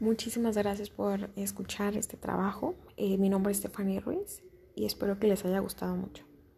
Muchísimas gracias por escuchar este trabajo. Eh, mi nombre es Stephanie Ruiz y espero que les haya gustado mucho.